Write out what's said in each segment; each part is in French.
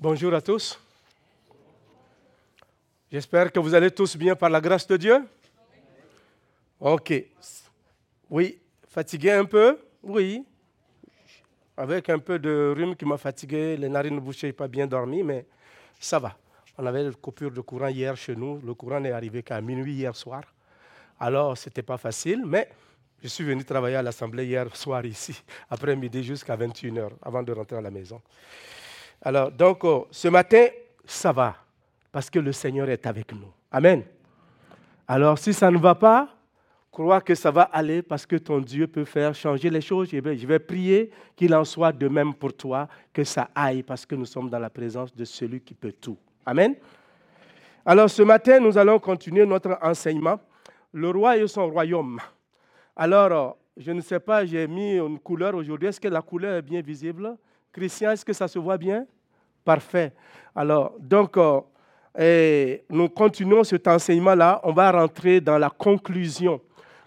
Bonjour à tous. J'espère que vous allez tous bien par la grâce de Dieu. Ok. Oui, fatigué un peu? Oui. Avec un peu de rhume qui m'a fatigué, les narines bouchées, pas bien dormi, mais ça va. On avait une coupure de courant hier chez nous. Le courant n'est arrivé qu'à minuit hier soir. Alors, ce n'était pas facile, mais je suis venu travailler à l'Assemblée hier soir ici, après-midi jusqu'à 21h, avant de rentrer à la maison. Alors, donc, oh, ce matin, ça va, parce que le Seigneur est avec nous. Amen. Alors, si ça ne va pas, crois que ça va aller parce que ton Dieu peut faire changer les choses. Je vais, prier qu'il en soit de même pour toi, que ça aille parce que nous sommes dans la présence de celui qui peut tout. Amen. Alors, ce matin, nous allons continuer notre enseignement. Le roi et son royaume. Alors, euh, je ne sais pas, j'ai mis une couleur aujourd'hui. Est-ce que la couleur est bien visible? Christian, est-ce que ça se voit bien? Parfait. Alors, donc, euh, nous continuons cet enseignement-là. On va rentrer dans la conclusion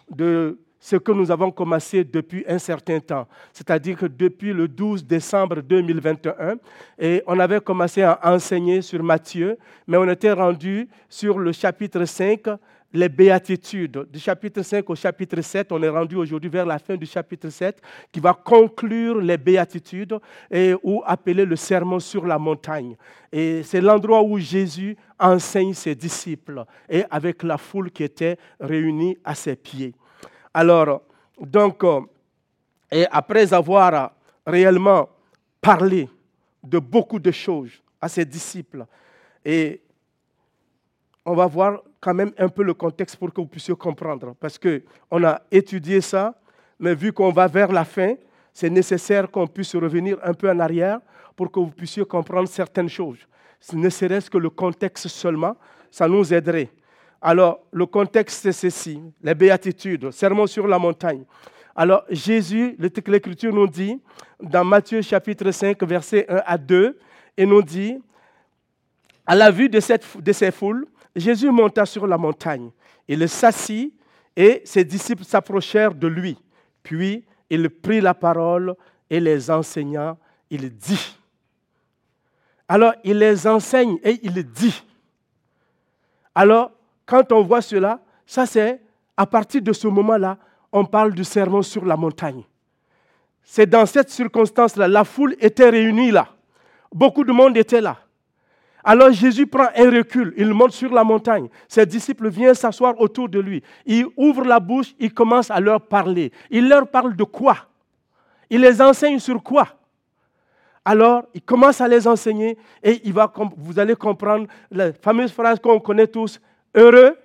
de ce que nous avons commencé depuis un certain temps, c'est-à-dire que depuis le 12 décembre 2021, et on avait commencé à enseigner sur Matthieu, mais on était rendu sur le chapitre 5 les béatitudes. Du chapitre 5 au chapitre 7, on est rendu aujourd'hui vers la fin du chapitre 7, qui va conclure les béatitudes et, ou appeler le sermon sur la montagne. Et c'est l'endroit où Jésus enseigne ses disciples et avec la foule qui était réunie à ses pieds. Alors, donc, euh, et après avoir réellement parlé de beaucoup de choses à ses disciples, et on va voir quand même un peu le contexte pour que vous puissiez comprendre. Parce qu'on a étudié ça, mais vu qu'on va vers la fin, c'est nécessaire qu'on puisse revenir un peu en arrière pour que vous puissiez comprendre certaines choses. Ne serait-ce que le contexte seulement, ça nous aiderait. Alors, le contexte, c'est ceci, les béatitudes, sermon sur la montagne. Alors, Jésus, l'Écriture nous dit, dans Matthieu chapitre 5, versets 1 à 2, et nous dit, à la vue de, cette, de ces foules, Jésus monta sur la montagne. Il s'assit et ses disciples s'approchèrent de lui. Puis il prit la parole et les enseigna. Il dit. Alors il les enseigne et il dit. Alors quand on voit cela, ça c'est à partir de ce moment-là, on parle du sermon sur la montagne. C'est dans cette circonstance-là, la foule était réunie là. Beaucoup de monde était là. Alors Jésus prend un recul, il monte sur la montagne. Ses disciples viennent s'asseoir autour de lui. Il ouvre la bouche, il commence à leur parler. Il leur parle de quoi? Il les enseigne sur quoi? Alors, il commence à les enseigner et vous allez comprendre la fameuse phrase qu'on connaît tous, heureux.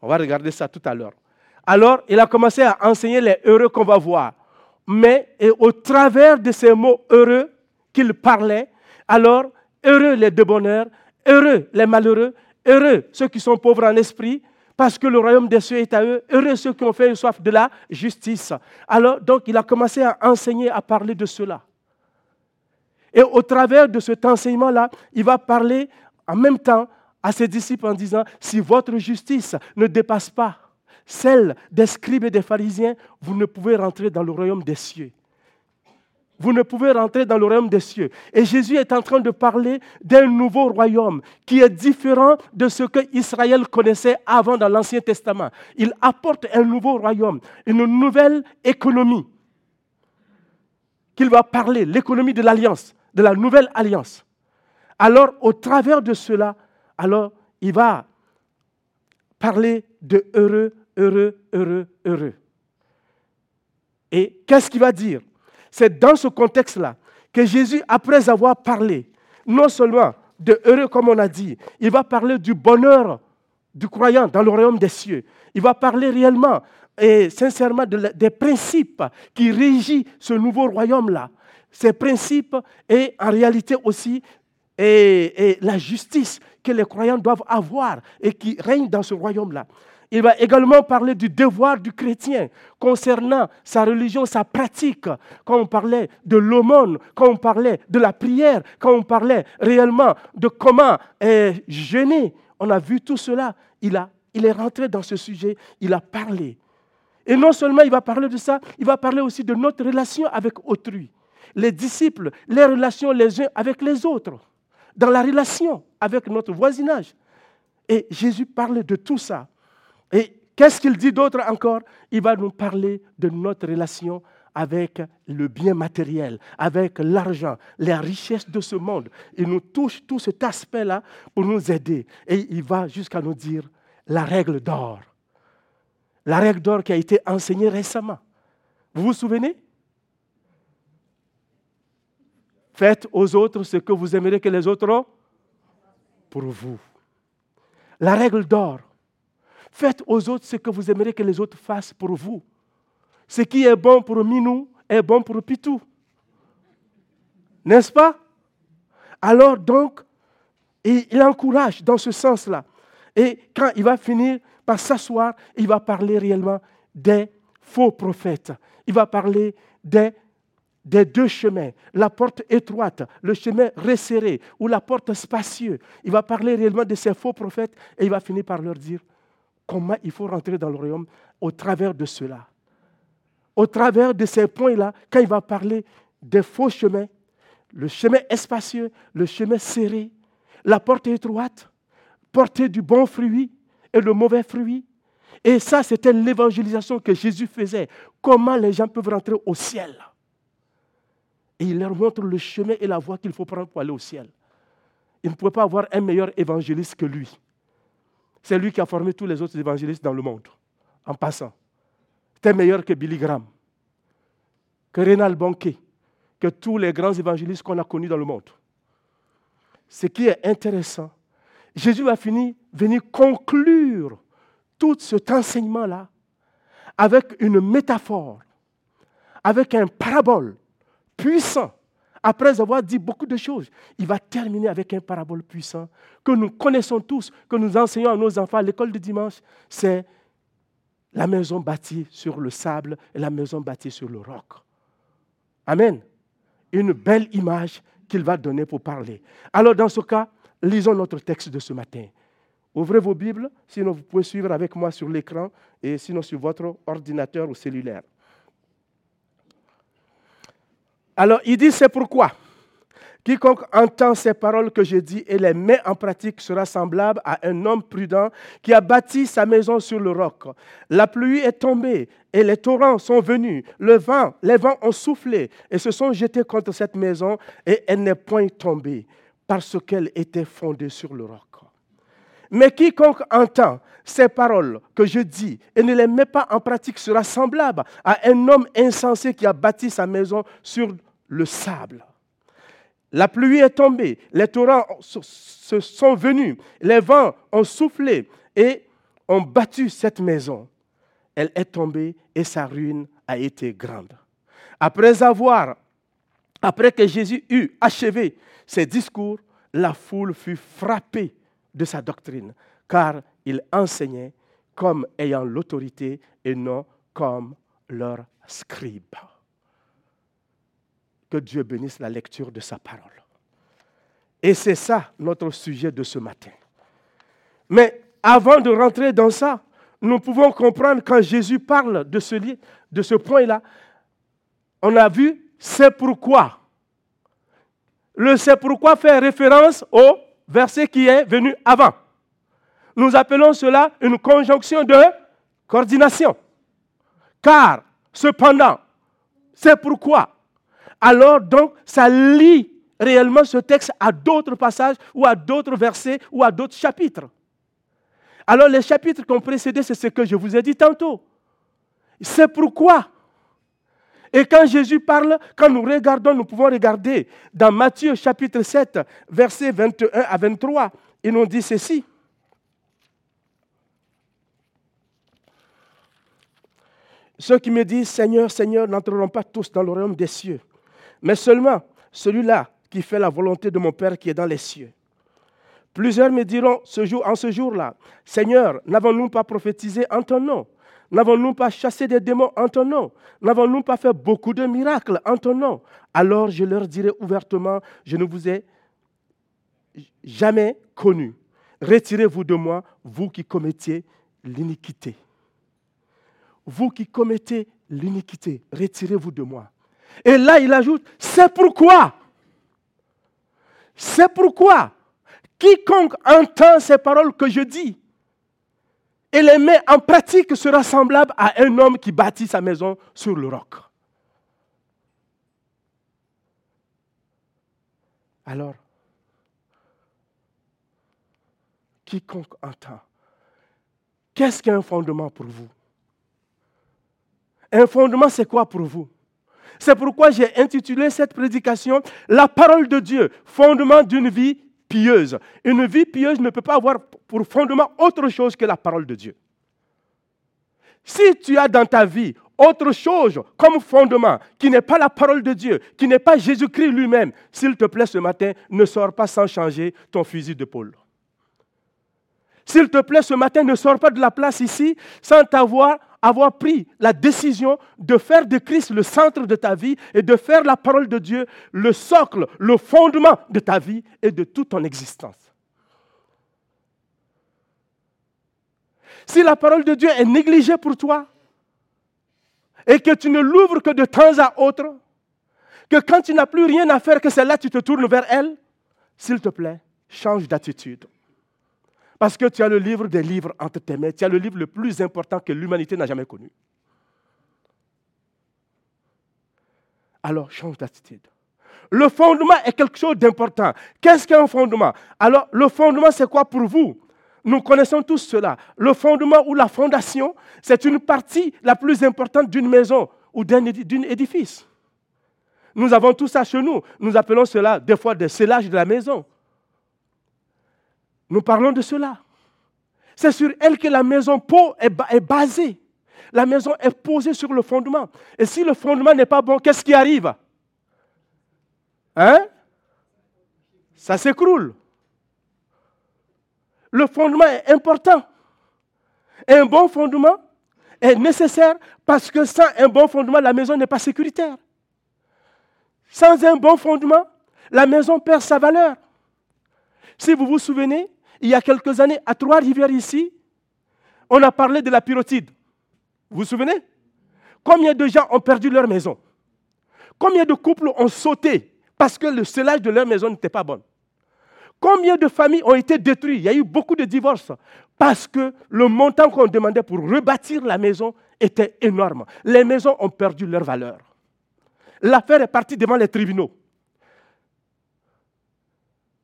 On va regarder ça tout à l'heure. Alors, il a commencé à enseigner les heureux qu'on va voir. Mais et au travers de ces mots heureux, qu'il parlait, alors heureux les bonheur, heureux les malheureux, heureux ceux qui sont pauvres en esprit, parce que le royaume des cieux est à eux, heureux ceux qui ont fait une soif de la justice. Alors, donc, il a commencé à enseigner, à parler de cela. Et au travers de cet enseignement-là, il va parler en même temps à ses disciples en disant, si votre justice ne dépasse pas celle des scribes et des pharisiens, vous ne pouvez rentrer dans le royaume des cieux vous ne pouvez rentrer dans le royaume des cieux. Et Jésus est en train de parler d'un nouveau royaume qui est différent de ce que Israël connaissait avant dans l'Ancien Testament. Il apporte un nouveau royaume, une nouvelle économie qu'il va parler, l'économie de l'alliance, de la nouvelle alliance. Alors, au travers de cela, alors, il va parler de heureux, heureux, heureux, heureux. Et qu'est-ce qu'il va dire? C'est dans ce contexte-là que Jésus, après avoir parlé, non seulement de heureux comme on a dit, il va parler du bonheur du croyant dans le royaume des cieux. Il va parler réellement et sincèrement des principes qui régissent ce nouveau royaume-là. Ces principes et en réalité aussi et la justice que les croyants doivent avoir et qui règne dans ce royaume-là. Il va également parler du devoir du chrétien concernant sa religion, sa pratique. Quand on parlait de l'aumône, quand on parlait de la prière, quand on parlait réellement de comment jeûner, on a vu tout cela. Il, il est rentré dans ce sujet, il a parlé. Et non seulement il va parler de ça, il va parler aussi de notre relation avec autrui. les disciples, les relations les uns avec les autres, dans la relation avec notre voisinage. Et Jésus parle de tout ça. Et qu'est-ce qu'il dit d'autre encore? Il va nous parler de notre relation avec le bien matériel, avec l'argent, les richesses de ce monde. Il nous touche tout cet aspect-là pour nous aider. Et il va jusqu'à nous dire la règle d'or. La règle d'or qui a été enseignée récemment. Vous vous souvenez? Faites aux autres ce que vous aimeriez que les autres ont pour vous. La règle d'or. Faites aux autres ce que vous aimeriez que les autres fassent pour vous. Ce qui est bon pour Minou est bon pour Pitou. N'est-ce pas? Alors donc, il encourage dans ce sens-là. Et quand il va finir par s'asseoir, il va parler réellement des faux prophètes. Il va parler des, des deux chemins, la porte étroite, le chemin resserré ou la porte spacieuse. Il va parler réellement de ces faux prophètes et il va finir par leur dire comment il faut rentrer dans le royaume au travers de cela. Au travers de ces points-là, quand il va parler des faux chemins, le chemin espacieux, le chemin serré, la porte étroite, porter du bon fruit et le mauvais fruit. Et ça, c'était l'évangélisation que Jésus faisait. Comment les gens peuvent rentrer au ciel? Et il leur montre le chemin et la voie qu'il faut prendre pour aller au ciel. Il ne pouvait pas avoir un meilleur évangéliste que lui. C'est lui qui a formé tous les autres évangélistes dans le monde, en passant. C'était meilleur que Billy Graham, que Rénal Banquet, que tous les grands évangélistes qu'on a connus dans le monde. Ce qui est intéressant, Jésus va finir, venir conclure tout cet enseignement-là avec une métaphore, avec un parabole puissant. Après avoir dit beaucoup de choses, il va terminer avec un parabole puissant que nous connaissons tous, que nous enseignons à nos enfants à l'école de dimanche. C'est la maison bâtie sur le sable et la maison bâtie sur le roc. Amen. Une belle image qu'il va donner pour parler. Alors dans ce cas, lisons notre texte de ce matin. Ouvrez vos Bibles, sinon vous pouvez suivre avec moi sur l'écran et sinon sur votre ordinateur ou cellulaire. Alors, il dit, c'est pourquoi? Quiconque entend ces paroles que je dis et les met en pratique sera semblable à un homme prudent qui a bâti sa maison sur le roc. La pluie est tombée et les torrents sont venus. Le vent, les vents ont soufflé et se sont jetés contre cette maison et elle n'est point tombée parce qu'elle était fondée sur le roc. Mais quiconque entend ces paroles que je dis et ne les met pas en pratique sera semblable à un homme insensé qui a bâti sa maison sur le sable. La pluie est tombée, les torrents se sont venus, les vents ont soufflé et ont battu cette maison. Elle est tombée et sa ruine a été grande. Après avoir, après que Jésus eut achevé ses discours, la foule fut frappée de sa doctrine, car il enseignait comme ayant l'autorité et non comme leur scribe. Que Dieu bénisse la lecture de sa parole. Et c'est ça notre sujet de ce matin. Mais avant de rentrer dans ça, nous pouvons comprendre quand Jésus parle de ce, de ce point-là, on a vu c'est pourquoi. Le c'est pourquoi fait référence au verset qui est venu avant. Nous appelons cela une conjonction de coordination. Car, cependant, c'est pourquoi. Alors donc, ça lie réellement ce texte à d'autres passages ou à d'autres versets ou à d'autres chapitres. Alors les chapitres qui ont précédé, c'est ce que je vous ai dit tantôt. C'est pourquoi et quand Jésus parle, quand nous regardons, nous pouvons regarder dans Matthieu chapitre 7, versets 21 à 23, il nous dit ceci. Ceux qui me disent Seigneur, Seigneur n'entreront pas tous dans le royaume des cieux, mais seulement celui-là qui fait la volonté de mon Père qui est dans les cieux. Plusieurs me diront ce jour, en ce jour-là, Seigneur, n'avons-nous pas prophétisé en ton nom? N'avons-nous pas chassé des démons en ton nom? N'avons-nous pas fait beaucoup de miracles en ton nom? Alors je leur dirai ouvertement, je ne vous ai jamais connu. Retirez-vous de moi, vous qui commettiez l'iniquité. Vous qui commettez l'iniquité, retirez-vous de moi. Et là, il ajoute, c'est pourquoi? C'est pourquoi? Quiconque entend ces paroles que je dis et les met en pratique sera semblable à un homme qui bâtit sa maison sur le roc. Alors, quiconque entend, qu'est-ce qu'un fondement pour vous? Un fondement, c'est quoi pour vous? C'est pourquoi j'ai intitulé cette prédication La parole de Dieu, fondement d'une vie pieuse. Une vie pieuse ne peut pas avoir pour fondement autre chose que la parole de Dieu. Si tu as dans ta vie autre chose comme fondement qui n'est pas la parole de Dieu, qui n'est pas Jésus-Christ lui-même, s'il te plaît ce matin, ne sors pas sans changer ton fusil d'épaule. S'il te plaît ce matin, ne sors pas de la place ici sans t'avoir avoir pris la décision de faire de Christ le centre de ta vie et de faire la parole de Dieu le socle, le fondement de ta vie et de toute ton existence. Si la parole de Dieu est négligée pour toi et que tu ne l'ouvres que de temps à autre, que quand tu n'as plus rien à faire que celle-là, tu te tournes vers elle, s'il te plaît, change d'attitude. Parce que tu as le livre des livres entre tes mains. Tu as le livre le plus important que l'humanité n'a jamais connu. Alors, change d'attitude. Le fondement est quelque chose d'important. Qu'est-ce qu'un fondement? Alors, le fondement, c'est quoi pour vous? Nous connaissons tous cela. Le fondement ou la fondation, c'est une partie la plus importante d'une maison ou d'un édifice. Nous avons tout ça chez nous. Nous appelons cela des fois des scellages de la maison. Nous parlons de cela. C'est sur elle que la maison est basée. La maison est posée sur le fondement. Et si le fondement n'est pas bon, qu'est-ce qui arrive? Hein? Ça s'écroule. Le fondement est important. Un bon fondement est nécessaire parce que sans un bon fondement, la maison n'est pas sécuritaire. Sans un bon fondement, la maison perd sa valeur. Si vous vous souvenez, il y a quelques années, à Trois-Rivières ici, on a parlé de la pyrotide. Vous vous souvenez? Combien de gens ont perdu leur maison? Combien de couples ont sauté parce que le scellage de leur maison n'était pas bon? Combien de familles ont été détruites? Il y a eu beaucoup de divorces parce que le montant qu'on demandait pour rebâtir la maison était énorme. Les maisons ont perdu leur valeur. L'affaire est partie devant les tribunaux.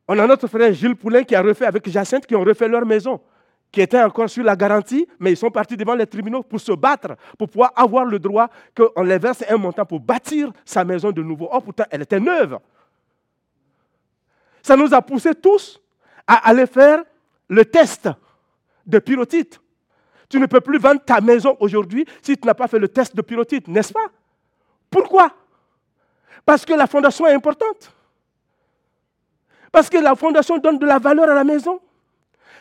On a notre frère Gilles Poulain qui a refait avec Jacinthe, qui ont refait leur maison, qui était encore sur la garantie, mais ils sont partis devant les tribunaux pour se battre, pour pouvoir avoir le droit qu'on les verse un montant pour bâtir sa maison de nouveau. Oh, pourtant, elle était neuve. Ça nous a poussés tous à aller faire le test de pyrotite. Tu ne peux plus vendre ta maison aujourd'hui si tu n'as pas fait le test de pyrotite, n'est-ce pas? Pourquoi? Parce que la fondation est importante. Parce que la fondation donne de la valeur à la maison.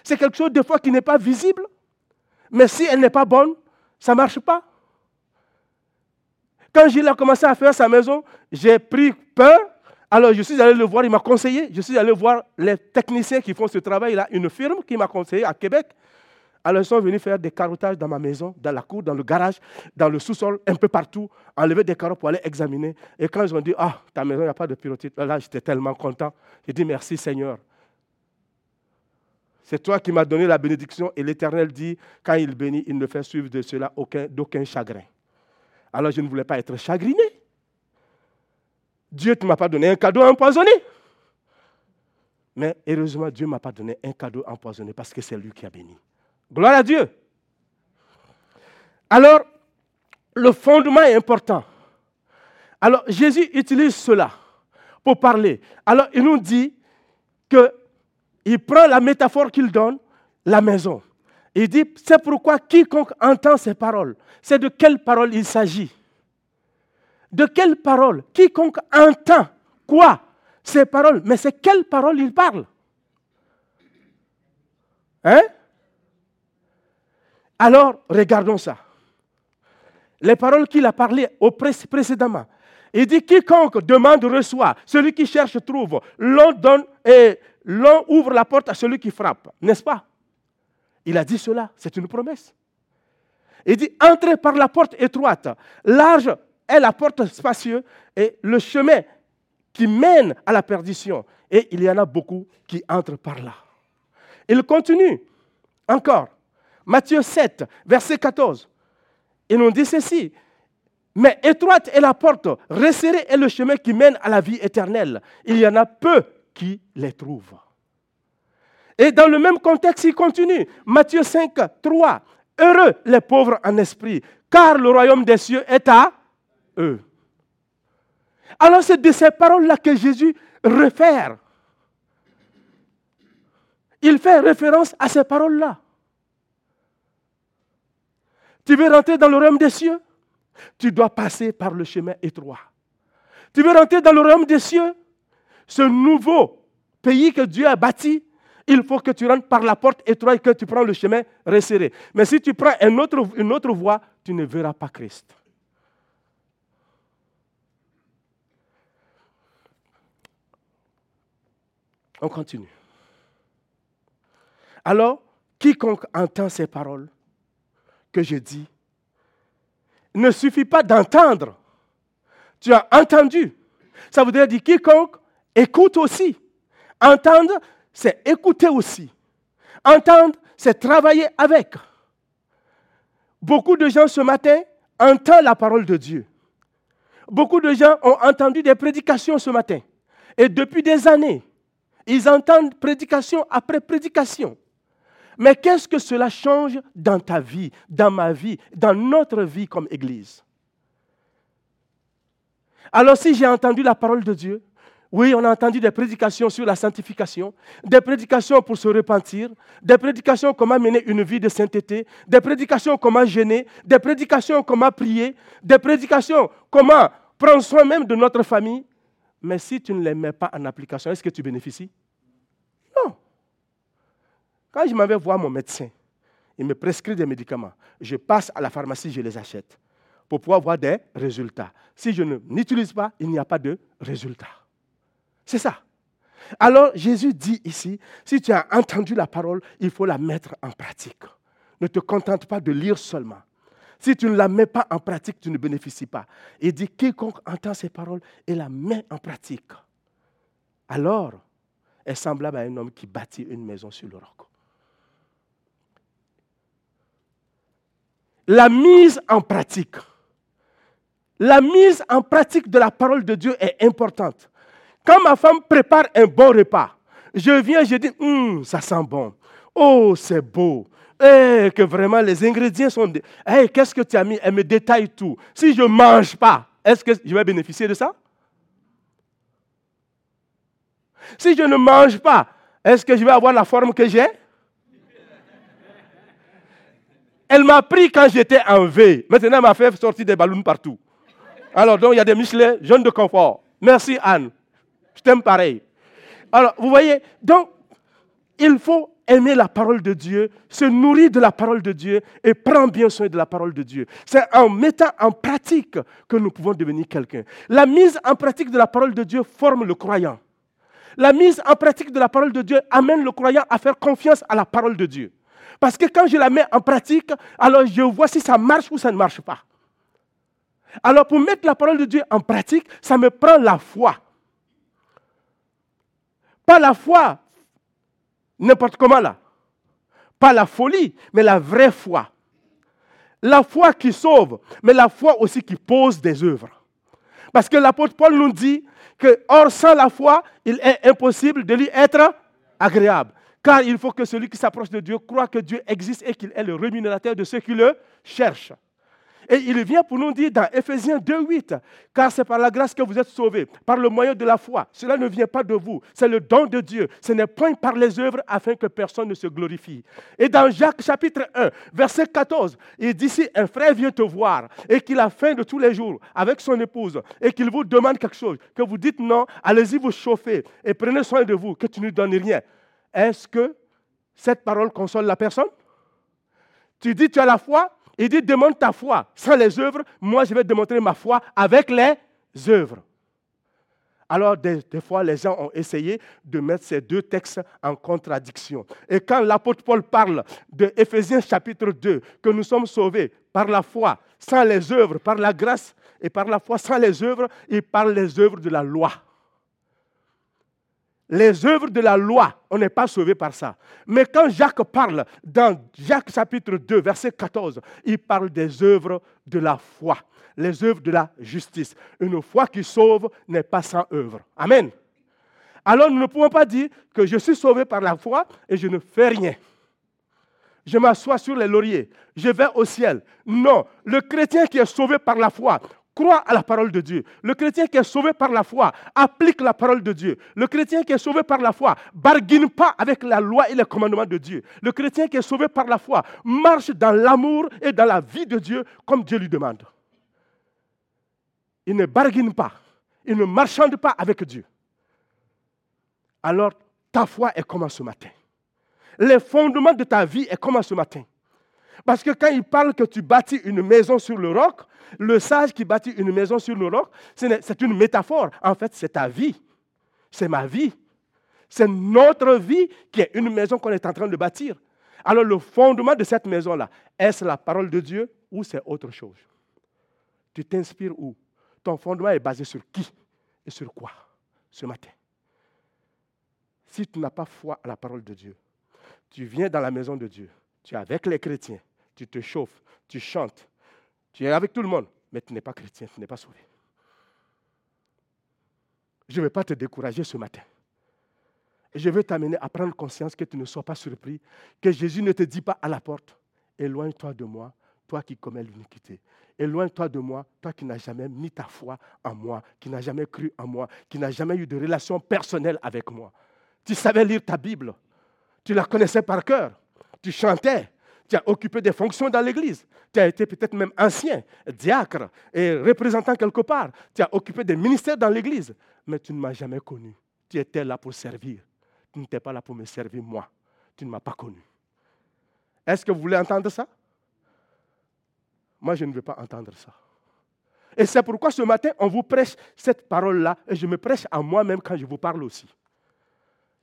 C'est quelque chose des fois qui n'est pas visible. Mais si elle n'est pas bonne, ça ne marche pas. Quand Gilles a commencé à faire sa maison, j'ai pris peur. Alors je suis allé le voir, il m'a conseillé. Je suis allé voir les techniciens qui font ce travail-là, une firme qui m'a conseillé à Québec. Alors, ils sont venus faire des carottages dans ma maison, dans la cour, dans le garage, dans le sous-sol, un peu partout, enlever des carreaux pour aller examiner. Et quand ils ont dit, ah, ta maison, il n'y a pas de pyrotite, là, j'étais tellement content. J'ai dit, merci Seigneur. C'est toi qui m'as donné la bénédiction. Et l'Éternel dit, quand il bénit, il ne fait suivre de cela d'aucun chagrin. Alors, je ne voulais pas être chagriné. Dieu ne m'a pas donné un cadeau empoisonné. Mais heureusement, Dieu ne m'a pas donné un cadeau empoisonné parce que c'est lui qui a béni. Gloire à Dieu. Alors, le fondement est important. Alors, Jésus utilise cela pour parler. Alors, il nous dit qu'il prend la métaphore qu'il donne, la maison. Il dit, c'est pourquoi quiconque entend ces paroles, c'est de quelle parole il s'agit? De quelle parole Quiconque entend quoi Ces paroles? Mais c'est quelle parole il parle? Hein? Alors, regardons ça. Les paroles qu'il a parlé précédemment. Il dit quiconque demande reçoit, celui qui cherche trouve, l'on donne et l'on ouvre la porte à celui qui frappe, n'est-ce pas? Il a dit cela, c'est une promesse. Il dit entrez par la porte étroite, large est la porte spacieuse et le chemin qui mène à la perdition. Et il y en a beaucoup qui entrent par là. Il continue encore. Matthieu 7, verset 14. Il nous dit ceci. Mais étroite est la porte, resserrée est le chemin qui mène à la vie éternelle. Il y en a peu qui les trouvent. Et dans le même contexte, il continue. Matthieu 5, 3. Heureux les pauvres en esprit, car le royaume des cieux est à Alors c'est de ces paroles-là que Jésus réfère. Il fait référence à ces paroles-là. Tu veux rentrer dans le royaume des cieux? Tu dois passer par le chemin étroit. Tu veux rentrer dans le royaume des cieux? Ce nouveau pays que Dieu a bâti, il faut que tu rentres par la porte étroite et que tu prends le chemin resserré. Mais si tu prends une autre, une autre voie, tu ne verras pas Christ. On continue. Alors, quiconque entend ces paroles que je dis, ne suffit pas d'entendre. Tu as entendu. Ça voudrait dire quiconque écoute aussi. Entendre, c'est écouter aussi. Entendre, c'est travailler avec. Beaucoup de gens ce matin entendent la parole de Dieu. Beaucoup de gens ont entendu des prédications ce matin. Et depuis des années, ils entendent prédication après prédication. Mais qu'est-ce que cela change dans ta vie, dans ma vie, dans notre vie comme Église? Alors si j'ai entendu la parole de Dieu, oui, on a entendu des prédications sur la sanctification, des prédications pour se repentir, des prédications comment mener une vie de sainteté, des prédications comment gêner, des prédications comment prier, des prédications comment prendre soin même de notre famille. Mais si tu ne les mets pas en application, est-ce que tu bénéficies? Non. Quand je m'en vais voir mon médecin, il me prescrit des médicaments. Je passe à la pharmacie, je les achète pour pouvoir avoir des résultats. Si je n'utilise pas, il n'y a pas de résultats. C'est ça. Alors Jésus dit ici, si tu as entendu la parole, il faut la mettre en pratique. Ne te contente pas de lire seulement. Si tu ne la mets pas en pratique, tu ne bénéficies pas. Il dit, quiconque entend ces paroles et la met en pratique, alors est semblable à un homme qui bâtit une maison sur le roc. La mise en pratique. La mise en pratique de la parole de Dieu est importante. Quand ma femme prépare un bon repas, je viens, je dis, hum, ça sent bon. Oh, c'est beau. Eh, que vraiment les ingrédients sont... Eh, qu'est-ce que tu as mis? Elle me détaille tout. Si je ne mange pas, est-ce que je vais bénéficier de ça? Si je ne mange pas, est-ce que je vais avoir la forme que j'ai? Elle m'a pris quand j'étais en V. Maintenant, elle m'a fait sortir des ballons partout. Alors, donc, il y a des Michelin, jeunes de confort. Merci, Anne. Je t'aime pareil. Alors, vous voyez, donc, il faut aimer la parole de Dieu, se nourrir de la parole de Dieu et prendre bien soin de la parole de Dieu. C'est en mettant en pratique que nous pouvons devenir quelqu'un. La mise en pratique de la parole de Dieu forme le croyant. La mise en pratique de la parole de Dieu amène le croyant à faire confiance à la parole de Dieu. Parce que quand je la mets en pratique, alors je vois si ça marche ou ça ne marche pas. Alors pour mettre la parole de Dieu en pratique, ça me prend la foi. Pas la foi, n'importe comment là. Pas la folie, mais la vraie foi. La foi qui sauve, mais la foi aussi qui pose des œuvres. Parce que l'apôtre Paul nous dit que, hors sans la foi, il est impossible de lui être agréable. Car il faut que celui qui s'approche de Dieu croit que Dieu existe et qu'il est le rémunérateur de ceux qui le cherchent. Et il vient pour nous dire dans Ephésiens 2.8, car c'est par la grâce que vous êtes sauvés, par le moyen de la foi. Cela ne vient pas de vous, c'est le don de Dieu. Ce n'est point par les œuvres afin que personne ne se glorifie. Et dans Jacques chapitre 1, verset 14, il dit si un frère vient te voir et qu'il a faim de tous les jours avec son épouse et qu'il vous demande quelque chose, que vous dites non, allez-y vous chauffer et prenez soin de vous, que tu ne donnes rien. Est-ce que cette parole console la personne? Tu dis tu as la foi, il dit, demande ta foi sans les œuvres, moi je vais démontrer ma foi avec les œuvres. Alors, des, fois, les gens ont essayé de mettre ces deux textes en contradiction. Et quand l'apôtre Paul parle de Éphésiens chapitre 2, que nous sommes sauvés par la foi, sans les œuvres, par la grâce, et par la foi, sans les œuvres, il parle des œuvres de la loi. Les œuvres de la loi, on n'est pas sauvé par ça. Mais quand Jacques parle dans Jacques chapitre 2, verset 14, il parle des œuvres de la foi les œuvres de la justice. Une foi qui sauve n'est pas sans œuvre. Amen. Alors nous ne pouvons pas dire que je suis sauvé par la foi et je ne fais rien. Je m'assois sur les lauriers, je vais au ciel. Non, le chrétien qui est sauvé par la foi croit à la parole de Dieu. Le chrétien qui est sauvé par la foi applique la parole de Dieu. Le chrétien qui est sauvé par la foi barguine pas avec la loi et les commandements de Dieu. Le chrétien qui est sauvé par la foi marche dans l'amour et dans la vie de Dieu comme Dieu lui demande il ne barguine pas, il ne marchande pas avec Dieu. Alors, ta foi est comme ce matin. Les fondements de ta vie est comme ce matin. Parce que quand il parle que tu bâtis une maison sur le roc, le sage qui bâtit une maison sur le roc, c'est une métaphore. En fait, c'est ta vie. C'est ma vie. C'est notre vie qui est une maison qu'on est en train de bâtir. Alors le fondement de cette maison-là, est-ce la parole de Dieu ou c'est autre chose? Tu t'inspires où? Ton fondement est basé sur qui et sur quoi ce matin? Si tu n'as pas foi à la parole de Dieu, tu viens dans la maison de Dieu, tu es avec les chrétiens, tu te chauffes, tu chantes, tu es avec tout le monde, mais tu n'es pas chrétien, tu n'es pas sauvé. Je ne vais pas te décourager ce matin. Je veux t'amener à prendre conscience que tu ne sois pas surpris, que Jésus ne te dit pas à la porte, éloigne-toi de moi, toi qui commets l'iniquité. Éloigne-toi de moi, toi qui n'as jamais mis ta foi en moi, qui n'as jamais cru en moi, qui n'as jamais eu de relation personnelle avec moi. Tu savais lire ta Bible, tu la connaissais par cœur, tu chantais, tu as occupé des fonctions dans l'Église, tu as été peut-être même ancien, diacre et représentant quelque part, tu as occupé des ministères dans l'Église, mais tu ne m'as jamais connu. Tu étais là pour servir, tu n'étais pas là pour me servir moi, tu ne m'as pas connu. Est-ce que vous voulez entendre ça? Moi, je ne veux pas entendre ça. Et c'est pourquoi ce matin, on vous prêche cette parole-là, et je me prêche à moi-même quand je vous parle aussi.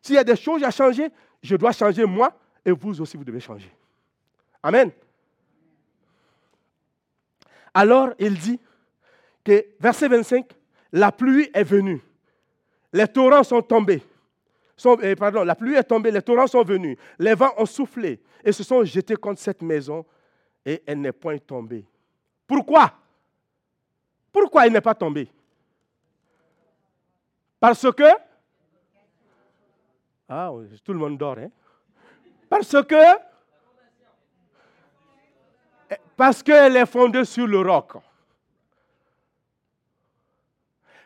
S'il y a des choses à changer, je dois changer moi, et vous aussi, vous devez changer. Amen. Alors, il dit que, verset 25, la pluie est venue, les torrents sont tombés. Eh, pardon, la pluie est tombée, les torrents sont venus, les vents ont soufflé et se sont jetés contre cette maison et elle n'est point tombée. Pourquoi? Pourquoi elle n'est pas tombée? Parce que... Ah, tout le monde dort, hein Parce que... Parce qu'elle est fondée sur le roc.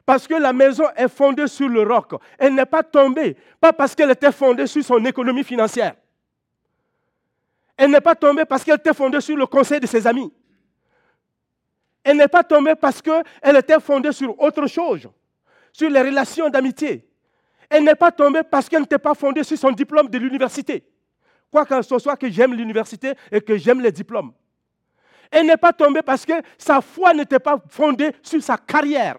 Parce que la maison est fondée sur le roc. Elle n'est pas tombée. Pas parce qu'elle était fondée sur son économie financière. Elle n'est pas tombée parce qu'elle était fondée sur le conseil de ses amis. Elle n'est pas tombée parce qu'elle était fondée sur autre chose, sur les relations d'amitié. Elle n'est pas tombée parce qu'elle n'était pas fondée sur son diplôme de l'université. Quoi que ce soit que j'aime l'université et que j'aime les diplômes. Elle n'est pas tombée parce que sa foi n'était pas fondée sur sa carrière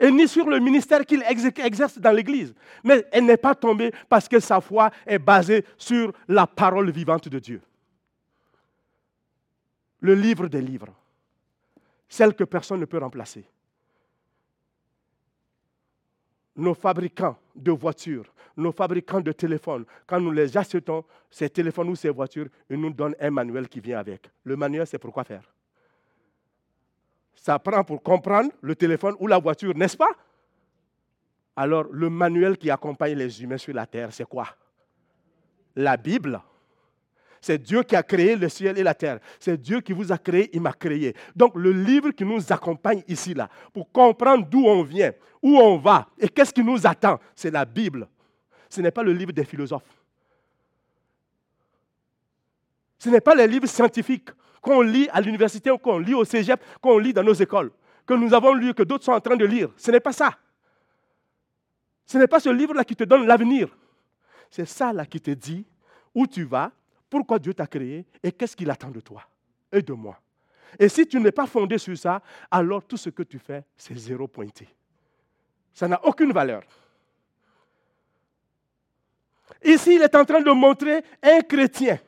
et ni sur le ministère qu'il exerce dans l'Église. Mais elle n'est pas tombée parce que sa foi est basée sur la parole vivante de Dieu. Le livre des livres, celle que personne ne peut remplacer. Nos fabricants de voitures, nos fabricants de téléphones, quand nous les achetons, ces téléphones ou ces voitures, ils nous donnent un manuel qui vient avec. Le manuel, c'est pour quoi faire? Ça prend pour comprendre le téléphone ou la voiture, n'est-ce pas? Alors, le manuel qui accompagne les humains sur la terre, c'est quoi? La Bible. C'est Dieu qui a créé le ciel et la terre. C'est Dieu qui vous a créé, il m'a créé. Donc le livre qui nous accompagne ici, là, pour comprendre d'où on vient, où on va et qu'est-ce qui nous attend, c'est la Bible. Ce n'est pas le livre des philosophes. Ce n'est pas les livres scientifiques qu'on lit à l'université ou qu'on lit au cégep, qu'on lit dans nos écoles, que nous avons lu, que d'autres sont en train de lire. Ce n'est pas ça. Ce n'est pas ce livre-là qui te donne l'avenir. C'est ça là qui te dit où tu vas, pourquoi Dieu t'a créé et qu'est-ce qu'il attend de toi et de moi? Et si tu n'es pas fondé sur ça, alors tout ce que tu fais, c'est zéro pointé. Ça n'a aucune valeur. Ici, il est en train de montrer un chrétien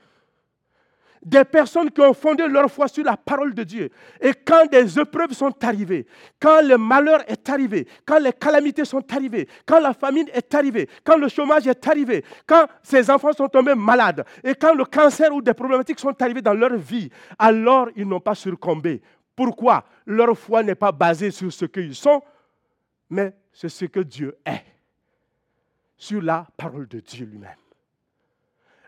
des personnes qui ont fondé leur foi sur la parole de Dieu. Et quand des épreuves sont arrivées, quand le malheur est arrivé, quand les calamités sont arrivées, quand la famine est arrivée, quand le chômage est arrivé, quand ces enfants sont tombés malades, et quand le cancer ou des problématiques sont arrivées dans leur vie, alors ils n'ont pas succombé. Pourquoi? Leur foi n'est pas basée sur ce qu'ils sont, mais sur ce que Dieu est, sur la parole de Dieu lui-même.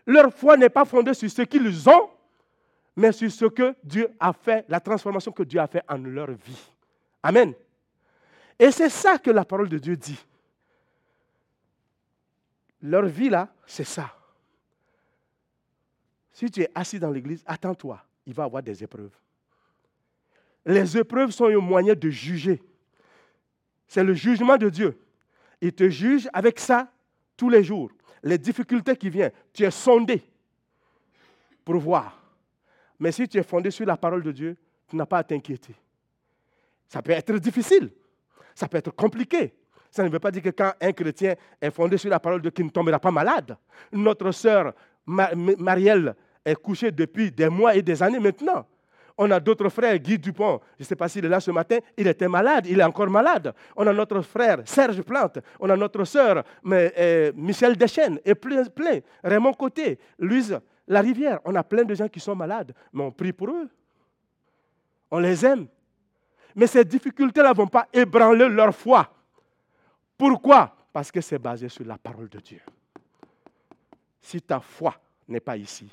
Leur foi n'est pas fondée sur ce qu'ils ont, mais sur ce que Dieu a fait, la transformation que Dieu a fait en leur vie. Amen. Et c'est ça que la parole de Dieu dit. Leur vie là, c'est ça. Si tu es assis dans l'église, attends-toi, il va y avoir des épreuves. Les épreuves sont un moyen de juger. C'est le jugement de Dieu. Il te juge avec ça tous les jours. Les difficultés qui viennent, tu es sondé pour voir mais si tu es fondé sur la parole de Dieu, tu n'as pas à t'inquiéter. Ça peut être difficile, ça peut être compliqué. Ça ne veut pas dire que quand un chrétien est fondé sur la parole de Dieu, qu'il ne tombera pas malade. Notre sœur Marielle est couchée depuis des mois et des années maintenant. On a d'autres frères, Guy Dupont, je ne sais pas s'il est là ce matin, il était malade, il est encore malade. On a notre frère Serge Plante, on a notre sœur euh, Michel Deschênes, et plein, plein. Raymond Côté, Louise la rivière, on a plein de gens qui sont malades, mais on prie pour eux. On les aime. Mais ces difficultés-là ne vont pas ébranler leur foi. Pourquoi? Parce que c'est basé sur la parole de Dieu. Si ta foi n'est pas ici,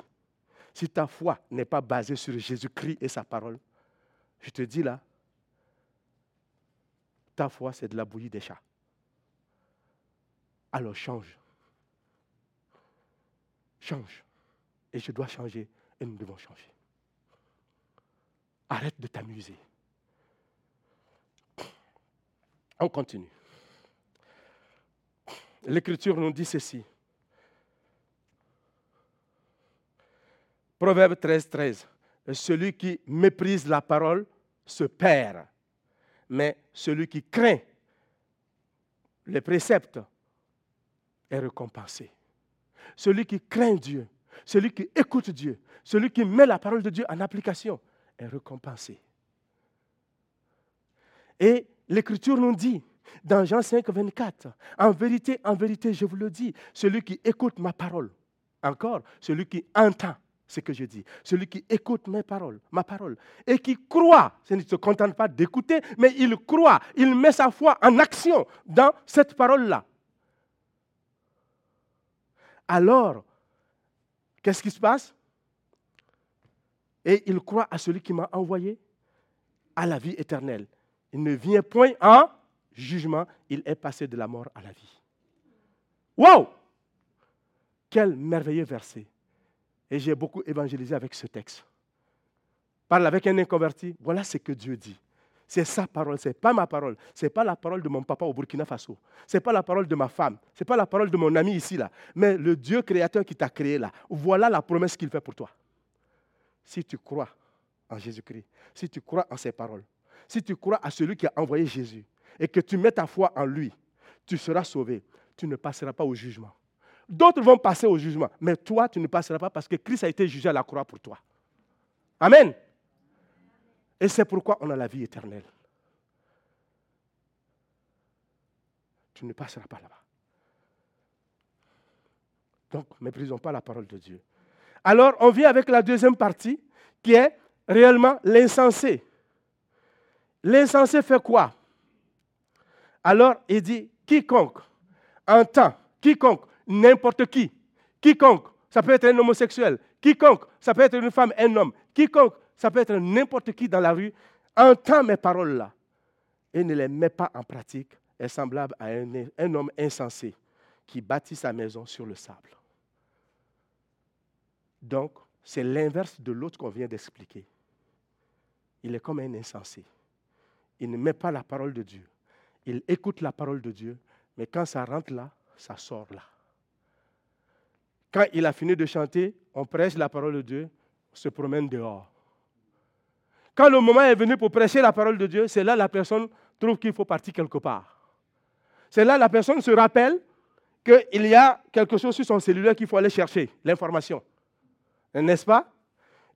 si ta foi n'est pas basée sur Jésus-Christ et sa parole, je te dis là, ta foi, c'est de la bouillie des chats. Alors change. Change. Et je dois changer et nous devons changer. Arrête de t'amuser. On continue. L'Écriture nous dit ceci. Proverbe 13, 13. Celui qui méprise la parole se perd, mais celui qui craint les préceptes est récompensé. Celui qui craint Dieu celui qui écoute Dieu, celui qui met la parole de Dieu en application, est récompensé. Et l'Écriture nous dit, dans Jean 5, 24, en vérité, en vérité, je vous le dis, celui qui écoute ma parole, encore, celui qui entend ce que je dis, celui qui écoute mes paroles, ma parole, et qui croit, ce ne se contente pas d'écouter, mais il croit, il met sa foi en action dans cette parole-là. Alors, Qu'est-ce qui se passe? Et il croit à celui qui m'a envoyé à la vie éternelle. Il ne vient point en jugement, il est passé de la mort à la vie. Wow Quel merveilleux verset. Et j'ai beaucoup évangélisé avec ce texte. Parle avec un inconverti, voilà ce que Dieu dit. C'est sa parole, ce n'est pas ma parole. Ce n'est pas la parole de mon papa au Burkina Faso. Ce n'est pas la parole de ma femme. Ce n'est pas la parole de mon ami ici, là. Mais le Dieu créateur qui t'a créé là. Voilà la promesse qu'il fait pour toi. Si tu crois en Jésus-Christ, si tu crois en ses paroles, si tu crois à celui qui a envoyé Jésus et que tu mets ta foi en lui, tu seras sauvé. Tu ne passeras pas au jugement. D'autres vont passer au jugement, mais toi, tu ne passeras pas parce que Christ a été jugé à la croix pour toi. Amen. Et c'est pourquoi on a la vie éternelle. Tu ne passeras pas là-bas. Donc, méprisons pas la parole de Dieu. Alors, on vient avec la deuxième partie, qui est réellement l'insensé. L'insensé fait quoi? Alors, il dit, quiconque entend, quiconque, n'importe qui, quiconque, ça peut être un homosexuel, quiconque, ça peut être une femme, un homme, quiconque ça peut être n'importe qui dans la rue, entend mes paroles-là et ne les met pas en pratique, est semblable à un, un homme insensé qui bâtit sa maison sur le sable. Donc, c'est l'inverse de l'autre qu'on vient d'expliquer. Il est comme un insensé. Il ne met pas la parole de Dieu. Il écoute la parole de Dieu, mais quand ça rentre là, ça sort là. Quand il a fini de chanter, on prêche la parole de Dieu, on se promène dehors. Quand le moment est venu pour prêcher la parole de Dieu, c'est là que la personne trouve qu'il faut partir quelque part. c'est là la personne se rappelle qu'il y a quelque chose sur son cellulaire qu'il faut aller chercher, l'information. N'est-ce pas?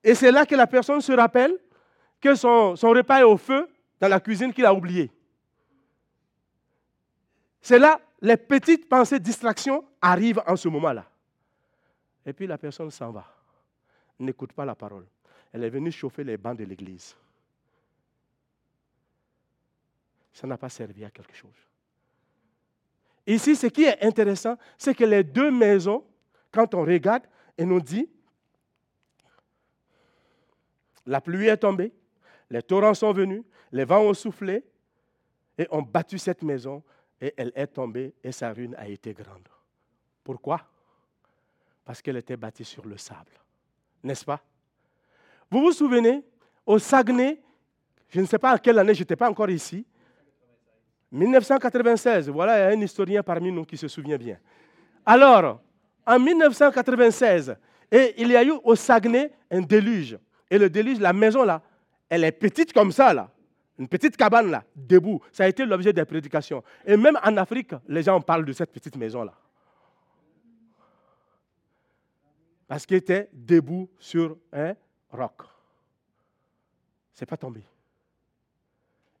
Et c'est là que la personne se rappelle que son, repas est au feu dans la cuisine qu'il a oublié. C'est là les petites pensées distraction arrivent en ce moment-là. Et puis la personne s'en va, n'écoute pas la parole. Elle est venue chauffer les bancs de l'église. Ça n'a pas servi à quelque chose. Ici, ce qui est intéressant, c'est que les deux maisons, quand on regarde et nous dit, la pluie est tombée, les torrents sont venus, les vents ont soufflé et ont battu cette maison et elle est tombée et sa ruine a été grande. Pourquoi? Parce qu'elle était bâtie sur le sable. N'est-ce pas? Vous vous souvenez, au Saguenay, je ne sais pas à quelle année, je n'étais pas encore ici, 1996, voilà, il y a un historien parmi nous qui se souvient bien. Alors, en 1996, et il y a eu au Saguenay un déluge. Et le déluge, la maison là, elle est petite comme ça là. Une petite cabane là, debout. Ça a été l'objet des prédications. Et même en Afrique, les gens parlent de cette petite maison là. Parce qu'elle était debout sur un roc. Ce n'est pas tombé.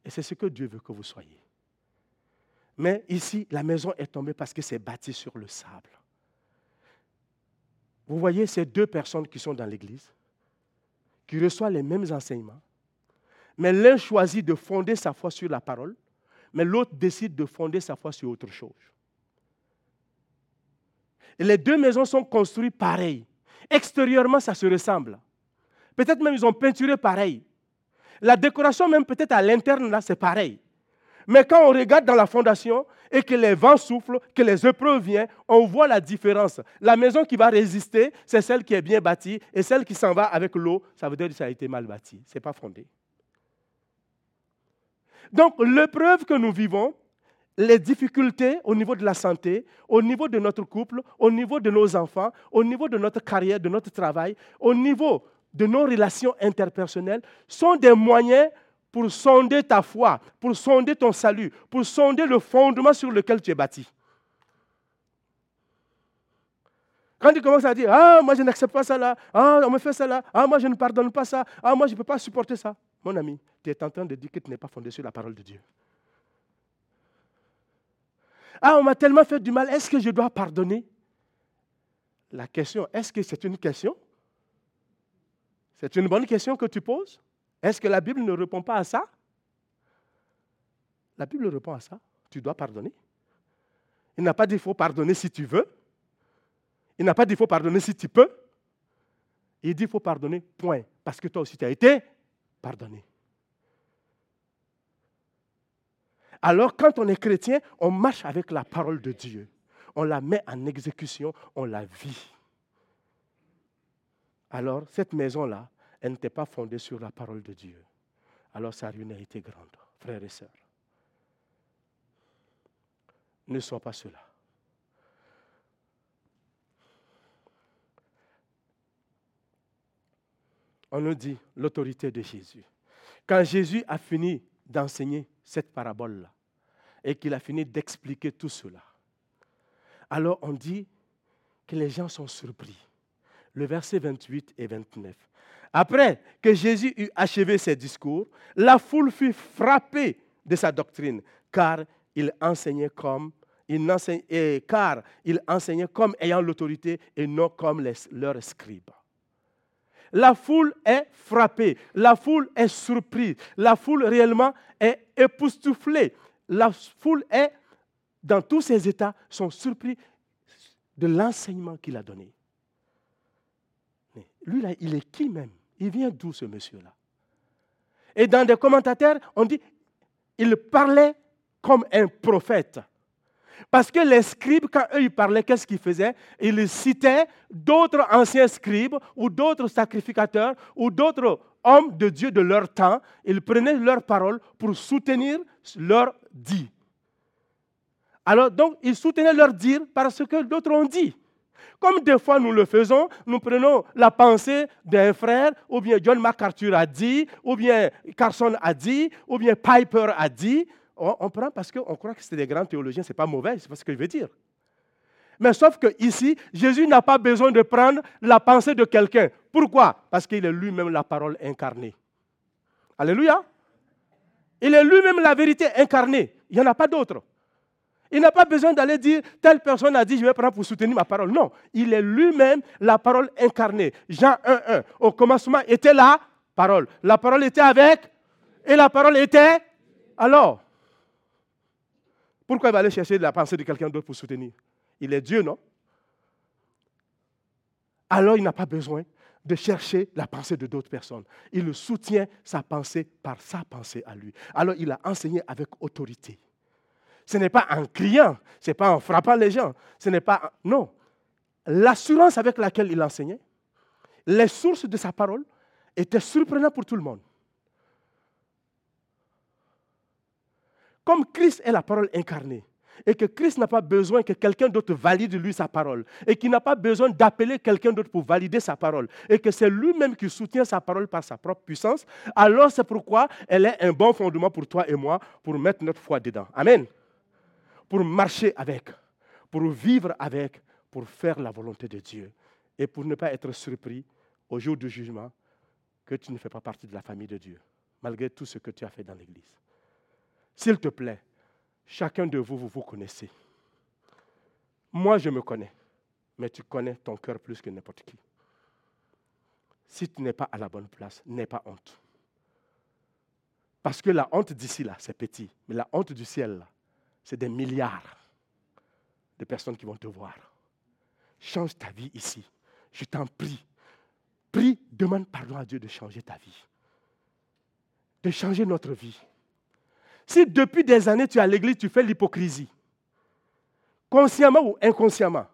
Et c'est ce que Dieu veut que vous soyez. Mais ici, la maison est tombée parce que c'est bâti sur le sable. Vous voyez ces deux personnes qui sont dans l'église, qui reçoivent les mêmes enseignements, mais l'un choisit de fonder sa foi sur la parole, mais l'autre décide de fonder sa foi sur autre chose. Et les deux maisons sont construites pareilles. Extérieurement, ça se ressemble. Peut-être même ils ont peinturé pareil. La décoration même peut-être à l'interne, là, c'est pareil. Mais quand on regarde dans la fondation et que les vents soufflent, que les épreuves viennent, on voit la différence. La maison qui va résister, c'est celle qui est bien bâtie, et celle qui s'en va avec l'eau, ça veut dire que ça a été mal bâti. Ce n'est pas fondé. Donc, l'épreuve que nous vivons, les difficultés au niveau de la santé, au niveau de notre couple, au niveau de nos enfants, au niveau de notre carrière, de notre travail, au niveau de nos relations interpersonnelles, sont des moyens pour sonder ta foi, pour sonder ton salut, pour sonder le fondement sur lequel tu es bâti. Quand tu commences à dire, ah, moi je n'accepte pas ça là, ah, on me fait ça là, ah, moi je ne pardonne pas ça, ah, moi je ne peux pas supporter ça, mon ami, tu es en train de dire que tu n'es pas fondé sur la parole de Dieu. Ah, on m'a tellement fait du mal, est-ce que je dois pardonner? La question, est-ce que c'est une question C'est une bonne question que tu poses est-ce que la Bible ne répond pas à ça? La Bible répond à ça. Tu dois pardonner. Il n'a pas dit faut pardonner si tu veux. Il n'a pas dit faut pardonner si tu peux. Il dit faut pardonner, point. Parce que toi aussi, tu as été pardonné. Alors, quand on est chrétien, on marche avec la parole de Dieu. On la met en exécution, on la vit. Alors, cette maison-là, elle n'était pas fondée sur la parole de Dieu. Alors sa ruine a été grande, frères et sœurs. Ne sois pas cela. On nous dit l'autorité de Jésus. Quand Jésus a fini d'enseigner cette parabole-là et qu'il a fini d'expliquer tout cela, alors on dit que les gens sont surpris. Le verset 28 et 29. Après que Jésus eut achevé ses discours, la foule fut frappée de sa doctrine, car il enseignait comme ayant l'autorité et non comme leurs scribes. La foule est frappée, la foule est surprise, la foule réellement est époustouflée. La foule est, dans tous ses états, sont surpris de l'enseignement qu'il a donné. Lui, là, il est qui même? Il vient d'où ce monsieur-là? Et dans des commentateurs, on dit, il parlait comme un prophète. Parce que les scribes, quand eux ils parlaient, qu'est-ce qu'ils faisaient? Ils citaient d'autres anciens scribes ou d'autres sacrificateurs ou d'autres hommes de Dieu de leur temps. Ils prenaient leurs paroles pour soutenir leur dit. Alors donc, ils soutenaient leur dire parce que d'autres ont dit. Comme des fois nous le faisons, nous prenons la pensée d'un frère, ou bien John MacArthur a dit, ou bien Carson a dit, ou bien Piper a dit. on, prend parce qu'on croit que c'est des grands théologiens, ce n'est pas mauvais, c'est pas ce que je veux dire. Mais sauf que ici, Jésus n'a pas besoin de prendre la pensée de quelqu'un. Pourquoi? Parce qu'il est lui-même la parole incarnée. Alléluia. Il est lui-même la vérité incarnée. Il n'y en a pas d'autre. Il n'a pas besoin d'aller dire, telle personne a dit, je vais prendre pour soutenir ma parole. Non, il est lui-même la parole incarnée. Jean 1.1. Au commencement était la parole. La parole était avec, et la parole était alors. Pourquoi il va aller chercher la pensée de quelqu'un d'autre pour soutenir? Il est Dieu, non? Alors il n'a pas besoin de chercher la pensée de d'autres personnes. Il soutient sa pensée par sa pensée à lui. Alors il a enseigné avec autorité. Ce n'est pas en criant, ce n'est pas en frappant les gens, ce n'est pas... Non. L'assurance avec laquelle il enseignait, les sources de sa parole étaient surprenantes pour tout le monde. Comme Christ est la parole incarnée, et que Christ n'a pas besoin que quelqu'un d'autre valide lui sa parole, et qu'il n'a pas besoin d'appeler quelqu'un d'autre pour valider sa parole, et que c'est lui-même qui soutient sa parole par sa propre puissance, alors c'est pourquoi elle est un bon fondement pour toi et moi pour mettre notre foi dedans. Amen pour marcher avec, pour vivre avec, pour faire la volonté de Dieu et pour ne pas être surpris au jour du jugement que tu ne fais pas partie de la famille de Dieu, malgré tout ce que tu as fait dans l'Église. S'il te plaît, chacun de vous, vous vous connaissez. Moi, je me connais, mais tu connais ton cœur plus que n'importe qui. Si tu n'es pas à la bonne place, n'aie pas honte. Parce que la honte d'ici, là, c'est petit, mais la honte du ciel, là, c'est des milliards de personnes qui vont te voir. Change ta vie ici. Je t'en prie. Prie, demande pardon à Dieu de changer ta vie. De changer notre vie. Si depuis des années tu es à l'église, tu fais l'hypocrisie, consciemment ou inconsciemment,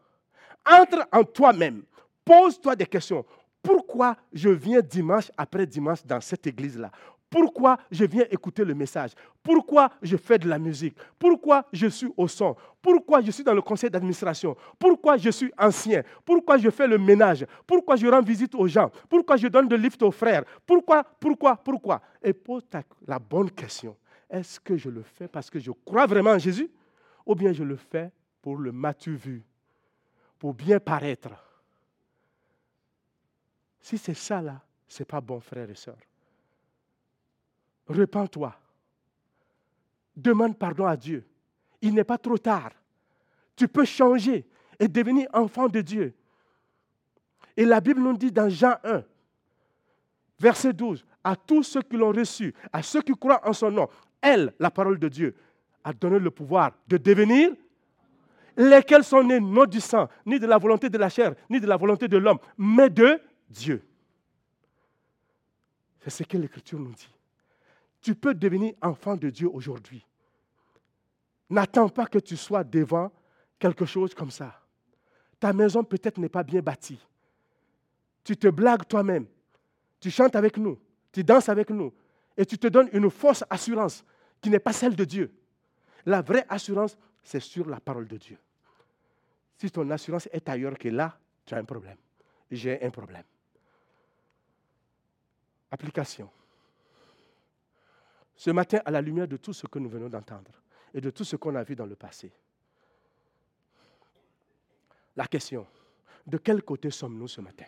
entre en toi-même, pose-toi des questions. Pourquoi je viens dimanche après dimanche dans cette église-là? Pourquoi je viens écouter le message? Pourquoi je fais de la musique? Pourquoi je suis au son? Pourquoi je suis dans le conseil d'administration? Pourquoi je suis ancien? Pourquoi je fais le ménage? Pourquoi je rends visite aux gens? Pourquoi je donne de lift aux frères? Pourquoi Pourquoi Pourquoi? Et pose la bonne question. Est-ce que je le fais parce que je crois vraiment en Jésus? Ou bien je le fais pour le matu vu? Pour bien paraître? Si c'est ça là, ce n'est pas bon, frère et sœurs. Repends-toi. Demande pardon à Dieu. Il n'est pas trop tard. Tu peux changer et devenir enfant de Dieu. Et la Bible nous dit dans Jean 1, verset 12, à tous ceux qui l'ont reçu, à ceux qui croient en son nom, elle, la parole de Dieu, a donné le pouvoir de devenir lesquels sont nés non du sang, ni de la volonté de la chair, ni de la volonté de l'homme, mais de Dieu. C'est ce que l'Écriture nous dit. Tu peux devenir enfant de Dieu aujourd'hui. N'attends pas que tu sois devant quelque chose comme ça. Ta maison peut-être n'est pas bien bâtie. Tu te blagues toi-même. Tu chantes avec nous. Tu danses avec nous. Et tu te donnes une fausse assurance qui n'est pas celle de Dieu. La vraie assurance, c'est sur la parole de Dieu. Si ton assurance est ailleurs que là, tu as un problème. J'ai un problème. Application ce matin à la lumière de tout ce que nous venons d'entendre et de tout ce qu'on a vu dans le passé. La question, de quel côté sommes-nous ce matin?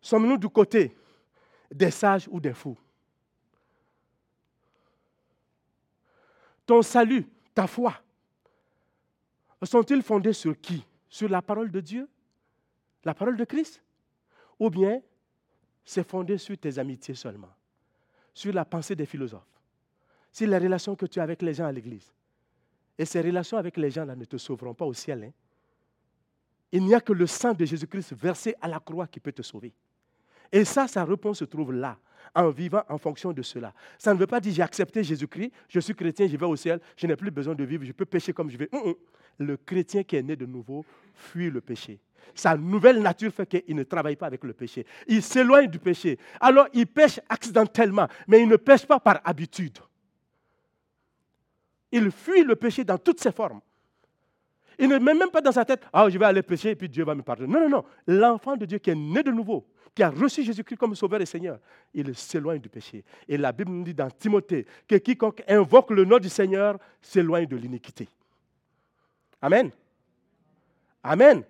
Sommes-nous du côté des sages ou des fous? Ton salut, ta foi, sont-ils fondés sur qui? Sur la parole de Dieu? La parole de Christ? Ou bien c'est fondé sur tes amitiés seulement? Sur la pensée des philosophes, sur les relations que tu as avec les gens à l'église. Et ces relations avec les gens-là ne te sauveront pas au ciel. Hein. Il n'y a que le sang de Jésus-Christ versé à la croix qui peut te sauver. Et ça, sa réponse se trouve là, en vivant en fonction de cela. Ça ne veut pas dire j'ai accepté Jésus-Christ, je suis chrétien, je vais au ciel, je n'ai plus besoin de vivre, je peux pécher comme je veux. Le chrétien qui est né de nouveau fuit le péché. Sa nouvelle nature fait qu'il ne travaille pas avec le péché. Il s'éloigne du péché. Alors il pêche accidentellement, mais il ne pêche pas par habitude. Il fuit le péché dans toutes ses formes. Il ne met même pas dans sa tête, ah, je vais aller pécher et puis Dieu va me pardonner. Non, non, non. L'enfant de Dieu qui est né de nouveau, qui a reçu Jésus-Christ comme sauveur et Seigneur, il s'éloigne du péché. Et la Bible nous dit dans Timothée que quiconque invoque le nom du Seigneur s'éloigne de l'iniquité. Amen. Amen.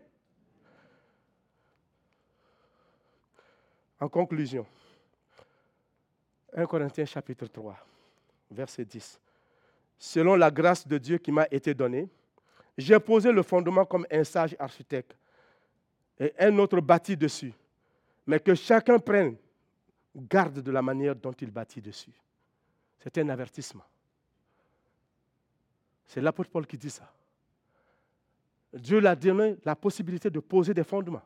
En conclusion, 1 Corinthiens chapitre 3, verset 10. Selon la grâce de Dieu qui m'a été donnée, j'ai posé le fondement comme un sage architecte et un autre bâti dessus. Mais que chacun prenne garde de la manière dont il bâtit dessus. C'est un avertissement. C'est l'apôtre Paul qui dit ça. Dieu l'a donné la possibilité de poser des fondements.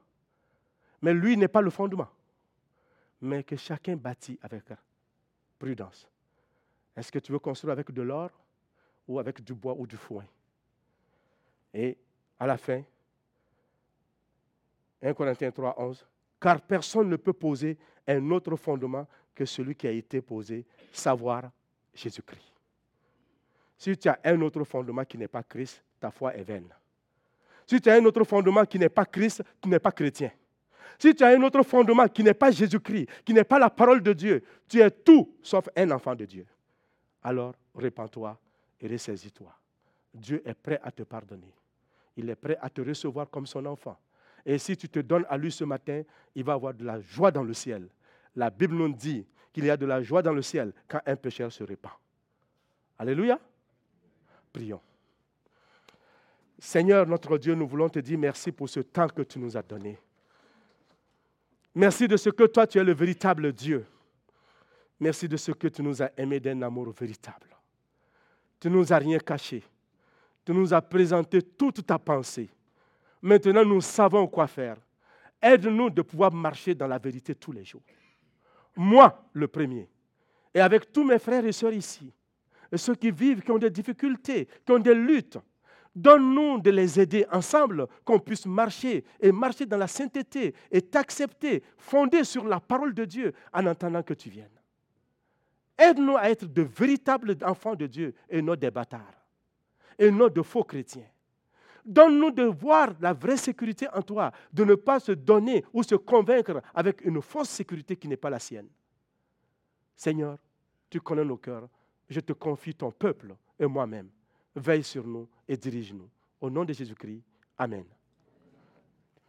Mais lui n'est pas le fondement. Mais que chacun bâtit avec prudence. Est-ce que tu veux construire avec de l'or ou avec du bois ou du foin? Et à la fin, 1 Corinthiens 3, 11, car personne ne peut poser un autre fondement que celui qui a été posé, savoir Jésus-Christ. Si tu as un autre fondement qui n'est pas Christ, ta foi est vaine. Si tu as un autre fondement qui n'est pas Christ, tu n'es pas chrétien. Si tu as un autre fondement qui n'est pas Jésus-Christ, qui n'est pas la parole de Dieu, tu es tout sauf un enfant de Dieu. Alors, répands-toi et ressaisis-toi. Dieu est prêt à te pardonner. Il est prêt à te recevoir comme son enfant. Et si tu te donnes à lui ce matin, il va avoir de la joie dans le ciel. La Bible nous dit qu'il y a de la joie dans le ciel quand un pécheur se répand. Alléluia. Prions. Seigneur notre Dieu, nous voulons te dire merci pour ce temps que tu nous as donné. Merci de ce que toi, tu es le véritable Dieu. Merci de ce que tu nous as aimés d'un amour véritable. Tu ne nous as rien caché. Tu nous as présenté toute ta pensée. Maintenant, nous savons quoi faire. Aide-nous de pouvoir marcher dans la vérité tous les jours. Moi, le premier. Et avec tous mes frères et sœurs ici, et ceux qui vivent, qui ont des difficultés, qui ont des luttes, Donne-nous de les aider ensemble, qu'on puisse marcher et marcher dans la sainteté et t'accepter, fondé sur la parole de Dieu en attendant que tu viennes. Aide-nous à être de véritables enfants de Dieu et non des bâtards, et non de faux chrétiens. Donne-nous de voir la vraie sécurité en toi, de ne pas se donner ou se convaincre avec une fausse sécurité qui n'est pas la sienne. Seigneur, tu connais nos cœurs. Je te confie ton peuple et moi-même. Veille sur nous et dirige-nous. Au nom de Jésus-Christ, Amen.